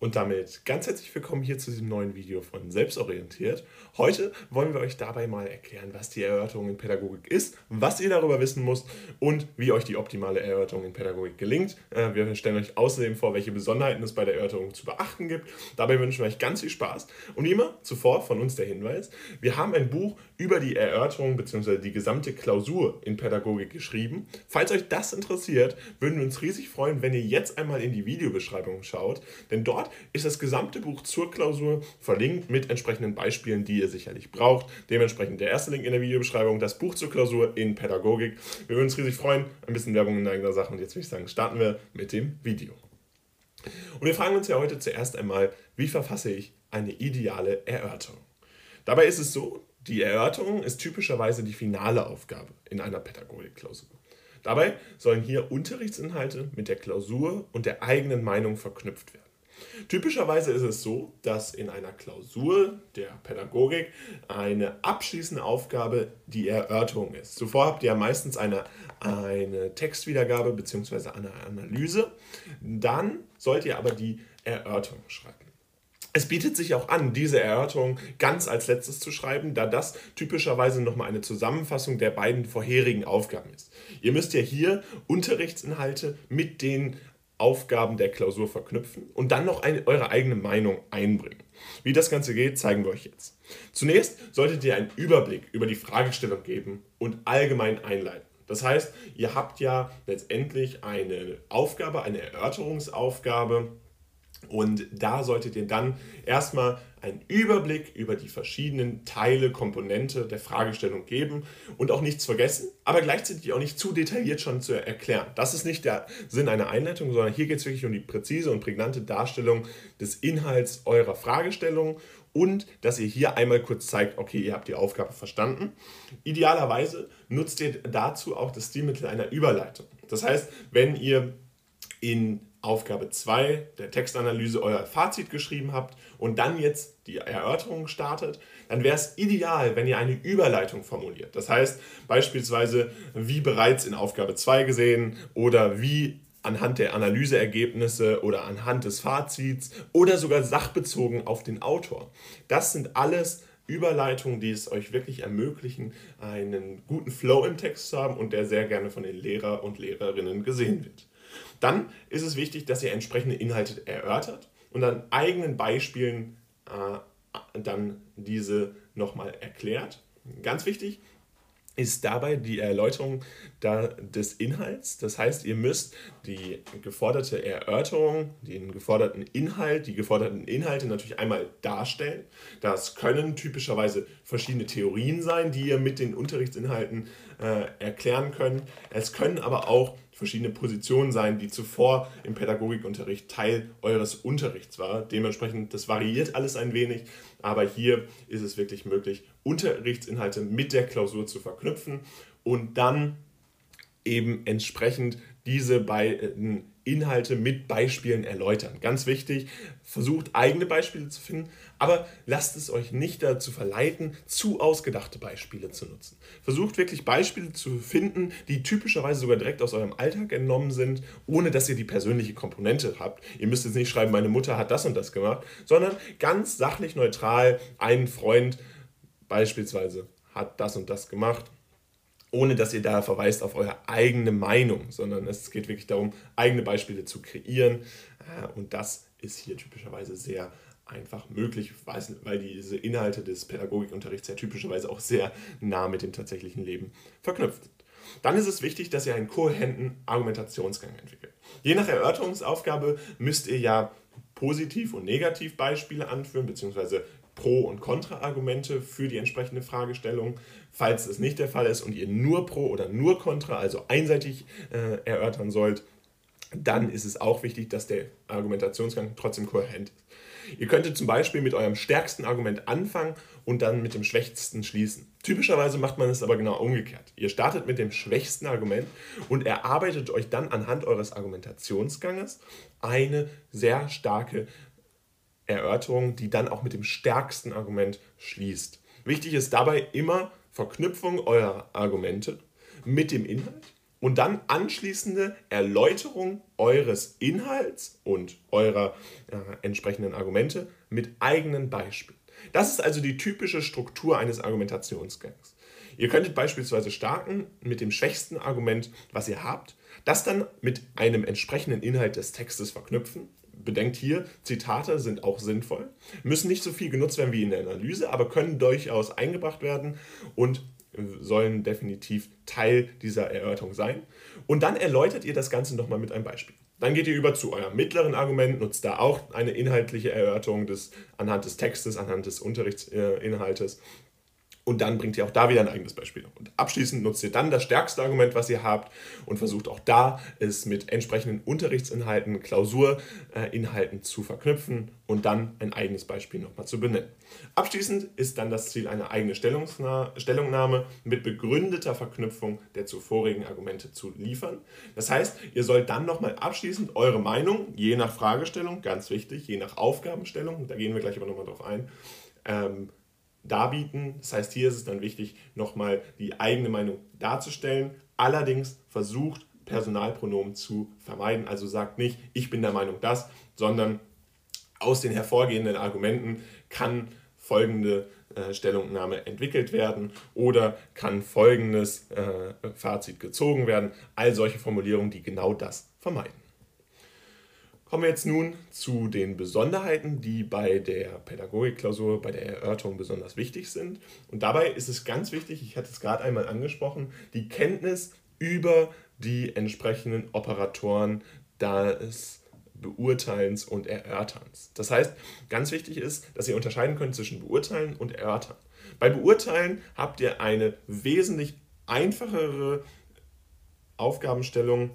Und damit ganz herzlich willkommen hier zu diesem neuen Video von Selbstorientiert. Heute wollen wir euch dabei mal erklären, was die Erörterung in Pädagogik ist, was ihr darüber wissen müsst und wie euch die optimale Erörterung in Pädagogik gelingt. Äh, wir stellen euch außerdem vor, welche Besonderheiten es bei der Erörterung zu beachten gibt. Dabei wünschen wir euch ganz viel Spaß. Und wie immer zuvor von uns der Hinweis, wir haben ein Buch über die Erörterung bzw. die gesamte Klausur in Pädagogik geschrieben. Falls euch das interessiert, würden wir uns riesig freuen, wenn ihr jetzt einmal in die Videobeschreibung schaut, denn dort ist das gesamte Buch zur Klausur verlinkt mit entsprechenden Beispielen, die ihr sicherlich braucht. Dementsprechend der erste Link in der Videobeschreibung, das Buch zur Klausur in Pädagogik. Wir würden uns riesig freuen. Ein bisschen Werbung in eigener Sache. Und jetzt würde ich sagen, starten wir mit dem Video. Und wir fragen uns ja heute zuerst einmal, wie verfasse ich eine ideale Erörterung? Dabei ist es so, die Erörterung ist typischerweise die finale Aufgabe in einer Pädagogikklausur. Dabei sollen hier Unterrichtsinhalte mit der Klausur und der eigenen Meinung verknüpft werden. Typischerweise ist es so, dass in einer Klausur der Pädagogik eine abschließende Aufgabe die Erörterung ist. Zuvor habt ihr ja meistens eine, eine Textwiedergabe bzw. eine Analyse. Dann sollt ihr aber die Erörterung schreiben. Es bietet sich auch an, diese Erörterung ganz als letztes zu schreiben, da das typischerweise nochmal eine Zusammenfassung der beiden vorherigen Aufgaben ist. Ihr müsst ja hier Unterrichtsinhalte mit den Aufgaben der Klausur verknüpfen und dann noch eine, eure eigene Meinung einbringen. Wie das Ganze geht, zeigen wir euch jetzt. Zunächst solltet ihr einen Überblick über die Fragestellung geben und allgemein einleiten. Das heißt, ihr habt ja letztendlich eine Aufgabe, eine Erörterungsaufgabe und da solltet ihr dann erstmal einen Überblick über die verschiedenen Teile, Komponente der Fragestellung geben und auch nichts vergessen, aber gleichzeitig auch nicht zu detailliert schon zu erklären. Das ist nicht der Sinn einer Einleitung, sondern hier geht es wirklich um die präzise und prägnante Darstellung des Inhalts eurer Fragestellung und dass ihr hier einmal kurz zeigt, okay, ihr habt die Aufgabe verstanden. Idealerweise nutzt ihr dazu auch das Stilmittel einer Überleitung. Das heißt, wenn ihr in Aufgabe 2 der Textanalyse euer Fazit geschrieben habt und dann jetzt die Erörterung startet, dann wäre es ideal, wenn ihr eine Überleitung formuliert. Das heißt beispielsweise, wie bereits in Aufgabe 2 gesehen oder wie anhand der Analyseergebnisse oder anhand des Fazits oder sogar sachbezogen auf den Autor. Das sind alles Überleitungen, die es euch wirklich ermöglichen, einen guten Flow im Text zu haben und der sehr gerne von den Lehrer und Lehrerinnen gesehen wird. Dann ist es wichtig, dass ihr entsprechende Inhalte erörtert und an eigenen Beispielen äh, dann diese nochmal erklärt. Ganz wichtig ist dabei die Erläuterung des Inhalts. Das heißt, ihr müsst die geforderte Erörterung, den geforderten Inhalt, die geforderten Inhalte natürlich einmal darstellen. Das können typischerweise verschiedene Theorien sein, die ihr mit den Unterrichtsinhalten äh, erklären könnt. Es können aber auch verschiedene Positionen sein, die zuvor im Pädagogikunterricht Teil eures Unterrichts war. Dementsprechend, das variiert alles ein wenig, aber hier ist es wirklich möglich, Unterrichtsinhalte mit der Klausur zu verknüpfen und dann eben entsprechend diese beiden Inhalte mit Beispielen erläutern. Ganz wichtig, versucht eigene Beispiele zu finden, aber lasst es euch nicht dazu verleiten, zu ausgedachte Beispiele zu nutzen. Versucht wirklich Beispiele zu finden, die typischerweise sogar direkt aus eurem Alltag entnommen sind, ohne dass ihr die persönliche Komponente habt. Ihr müsst jetzt nicht schreiben, meine Mutter hat das und das gemacht, sondern ganz sachlich neutral, ein Freund beispielsweise hat das und das gemacht ohne dass ihr da verweist auf eure eigene Meinung, sondern es geht wirklich darum, eigene Beispiele zu kreieren. Äh, und das ist hier typischerweise sehr einfach möglich, weil diese Inhalte des Pädagogikunterrichts ja typischerweise auch sehr nah mit dem tatsächlichen Leben verknüpft sind. Dann ist es wichtig, dass ihr einen kohärenten Argumentationsgang entwickelt. Je nach Erörterungsaufgabe müsst ihr ja Positiv- und Negativbeispiele anführen, beziehungsweise Pro- und Kontra-Argumente für die entsprechende Fragestellung. Falls es nicht der Fall ist und ihr nur Pro oder nur Kontra, also einseitig äh, erörtern sollt, dann ist es auch wichtig, dass der Argumentationsgang trotzdem kohärent ist. Ihr könntet zum Beispiel mit eurem stärksten Argument anfangen und dann mit dem schwächsten schließen. Typischerweise macht man es aber genau umgekehrt. Ihr startet mit dem schwächsten Argument und erarbeitet euch dann anhand eures Argumentationsganges eine sehr starke Erörterung, die dann auch mit dem stärksten Argument schließt. Wichtig ist dabei immer Verknüpfung eurer Argumente mit dem Inhalt und dann anschließende Erläuterung eures Inhalts und eurer äh, entsprechenden Argumente mit eigenen Beispielen. Das ist also die typische Struktur eines Argumentationsgangs. Ihr könntet beispielsweise starten mit dem schwächsten Argument, was ihr habt, das dann mit einem entsprechenden Inhalt des Textes verknüpfen. Bedenkt hier, Zitate sind auch sinnvoll, müssen nicht so viel genutzt werden wie in der Analyse, aber können durchaus eingebracht werden und sollen definitiv Teil dieser Erörterung sein. Und dann erläutert ihr das Ganze nochmal mit einem Beispiel. Dann geht ihr über zu eurem mittleren Argument, nutzt da auch eine inhaltliche Erörterung des, anhand des Textes, anhand des Unterrichtsinhaltes und dann bringt ihr auch da wieder ein eigenes Beispiel. Und abschließend nutzt ihr dann das stärkste Argument, was ihr habt und versucht auch da es mit entsprechenden Unterrichtsinhalten, Klausurinhalten zu verknüpfen und dann ein eigenes Beispiel nochmal zu benennen. Abschließend ist dann das Ziel eine eigene Stellungnahme mit begründeter Verknüpfung der zuvorigen Argumente zu liefern. Das heißt, ihr sollt dann nochmal abschließend eure Meinung, je nach Fragestellung, ganz wichtig, je nach Aufgabenstellung, da gehen wir gleich aber nochmal drauf ein, ähm, darbieten. Das heißt, hier ist es dann wichtig, nochmal die eigene Meinung darzustellen. Allerdings versucht Personalpronomen zu vermeiden. Also sagt nicht, ich bin der Meinung das, sondern aus den hervorgehenden Argumenten kann folgende äh, Stellungnahme entwickelt werden oder kann folgendes äh, Fazit gezogen werden. All solche Formulierungen, die genau das vermeiden. Kommen wir jetzt nun zu den Besonderheiten, die bei der Pädagogikklausur, bei der Erörterung besonders wichtig sind. Und dabei ist es ganz wichtig, ich hatte es gerade einmal angesprochen, die Kenntnis über die entsprechenden Operatoren des Beurteilens und Erörterns. Das heißt, ganz wichtig ist, dass ihr unterscheiden könnt zwischen Beurteilen und Erörtern. Bei Beurteilen habt ihr eine wesentlich einfachere Aufgabenstellung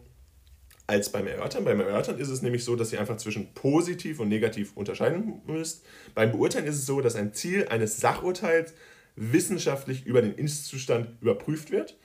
als beim Erörtern. Beim Erörtern ist es nämlich so, dass ihr einfach zwischen positiv und negativ unterscheiden müsst. Beim Beurteilen ist es so, dass ein Ziel eines Sachurteils wissenschaftlich über den Ist-Zustand überprüft wird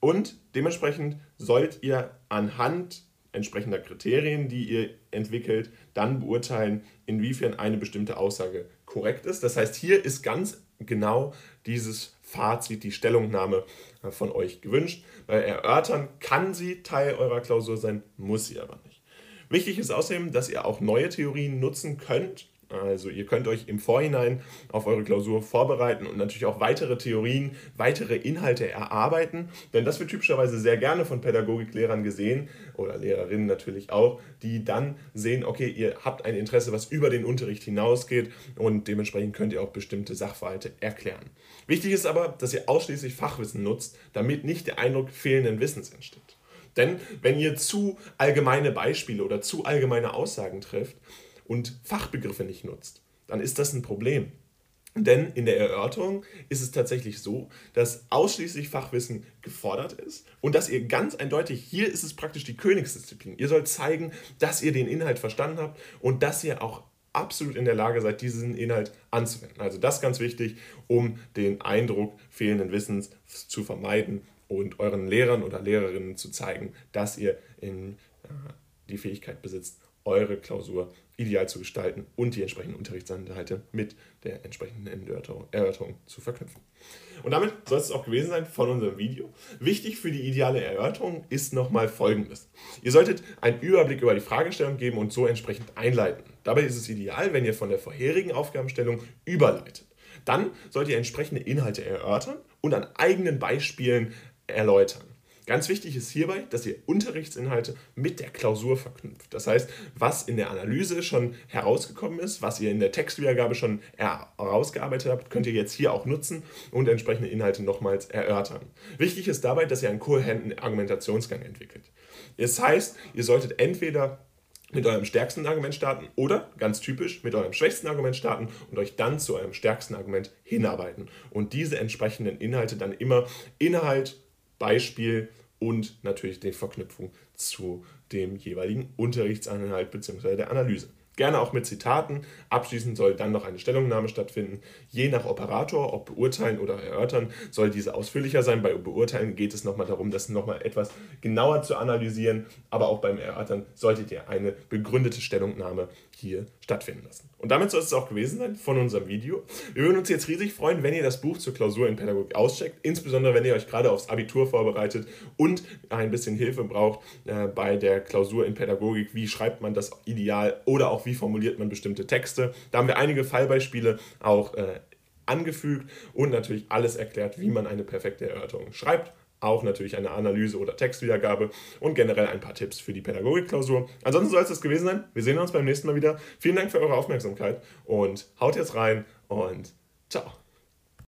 und dementsprechend sollt ihr anhand entsprechender Kriterien, die ihr entwickelt, dann beurteilen, inwiefern eine bestimmte Aussage korrekt ist. Das heißt, hier ist ganz genau dieses Fazit, die Stellungnahme äh, von euch gewünscht. Bei Erörtern kann sie Teil eurer Klausur sein, muss sie aber nicht. Wichtig ist außerdem, dass ihr auch neue Theorien nutzen könnt also ihr könnt euch im Vorhinein auf eure Klausur vorbereiten und natürlich auch weitere Theorien, weitere Inhalte erarbeiten, denn das wird typischerweise sehr gerne von Pädagogiklehrern gesehen oder Lehrerinnen natürlich auch, die dann sehen, okay, ihr habt ein Interesse, was über den Unterricht hinausgeht und dementsprechend könnt ihr auch bestimmte Sachverhalte erklären. Wichtig ist aber, dass ihr ausschließlich Fachwissen nutzt, damit nicht der Eindruck fehlenden Wissens entsteht. Denn wenn ihr zu allgemeine Beispiele oder zu allgemeine Aussagen trifft, und Fachbegriffe nicht nutzt, dann ist das ein Problem. Denn in der Erörterung ist es tatsächlich so, dass ausschließlich Fachwissen gefordert ist und dass ihr ganz eindeutig, hier ist es praktisch die Königsdisziplin. Ihr sollt zeigen, dass ihr den Inhalt verstanden habt und dass ihr auch absolut in der Lage seid, diesen Inhalt anzuwenden. Also das ist ganz wichtig, um den Eindruck fehlenden Wissens zu vermeiden und euren Lehrern oder Lehrerinnen zu zeigen, dass ihr in, äh, die Fähigkeit besitzt, eure Klausur ideal zu gestalten und die entsprechenden Unterrichtsinhalte mit der entsprechenden Erörterung zu verknüpfen. Und damit soll es auch gewesen sein von unserem Video. Wichtig für die ideale Erörterung ist nochmal Folgendes. Ihr solltet einen Überblick über die Fragestellung geben und so entsprechend einleiten. Dabei ist es ideal, wenn ihr von der vorherigen Aufgabenstellung überleitet. Dann sollt ihr entsprechende Inhalte erörtern und an eigenen Beispielen erläutern. Ganz wichtig ist hierbei, dass ihr Unterrichtsinhalte mit der Klausur verknüpft. Das heißt, was in der Analyse schon herausgekommen ist, was ihr in der Textwiedergabe schon herausgearbeitet habt, könnt ihr jetzt hier auch nutzen und entsprechende Inhalte nochmals erörtern. Wichtig ist dabei, dass ihr einen kohärenten Argumentationsgang entwickelt. Das heißt, ihr solltet entweder mit eurem stärksten Argument starten oder ganz typisch mit eurem schwächsten Argument starten und euch dann zu eurem stärksten Argument hinarbeiten und diese entsprechenden Inhalte dann immer Inhalt Beispiel und natürlich die Verknüpfung zu dem jeweiligen Unterrichtsanhalt bzw. der Analyse. Gerne auch mit Zitaten. Abschließend soll dann noch eine Stellungnahme stattfinden. Je nach Operator, ob beurteilen oder erörtern, soll diese ausführlicher sein. Bei beurteilen geht es nochmal darum, das nochmal etwas genauer zu analysieren. Aber auch beim Erörtern solltet ihr eine begründete Stellungnahme hier stattfinden lassen. Und damit soll es auch gewesen sein von unserem Video. Wir würden uns jetzt riesig freuen, wenn ihr das Buch zur Klausur in Pädagogik auscheckt, insbesondere wenn ihr euch gerade aufs Abitur vorbereitet und ein bisschen Hilfe braucht äh, bei der Klausur in Pädagogik. Wie schreibt man das ideal oder auch wie formuliert man bestimmte Texte? Da haben wir einige Fallbeispiele auch äh, angefügt und natürlich alles erklärt, wie man eine perfekte Erörterung schreibt auch natürlich eine Analyse oder Textwiedergabe und generell ein paar Tipps für die Pädagogikklausur. Ansonsten soll es das gewesen sein. Wir sehen uns beim nächsten Mal wieder. Vielen Dank für eure Aufmerksamkeit und haut jetzt rein und ciao.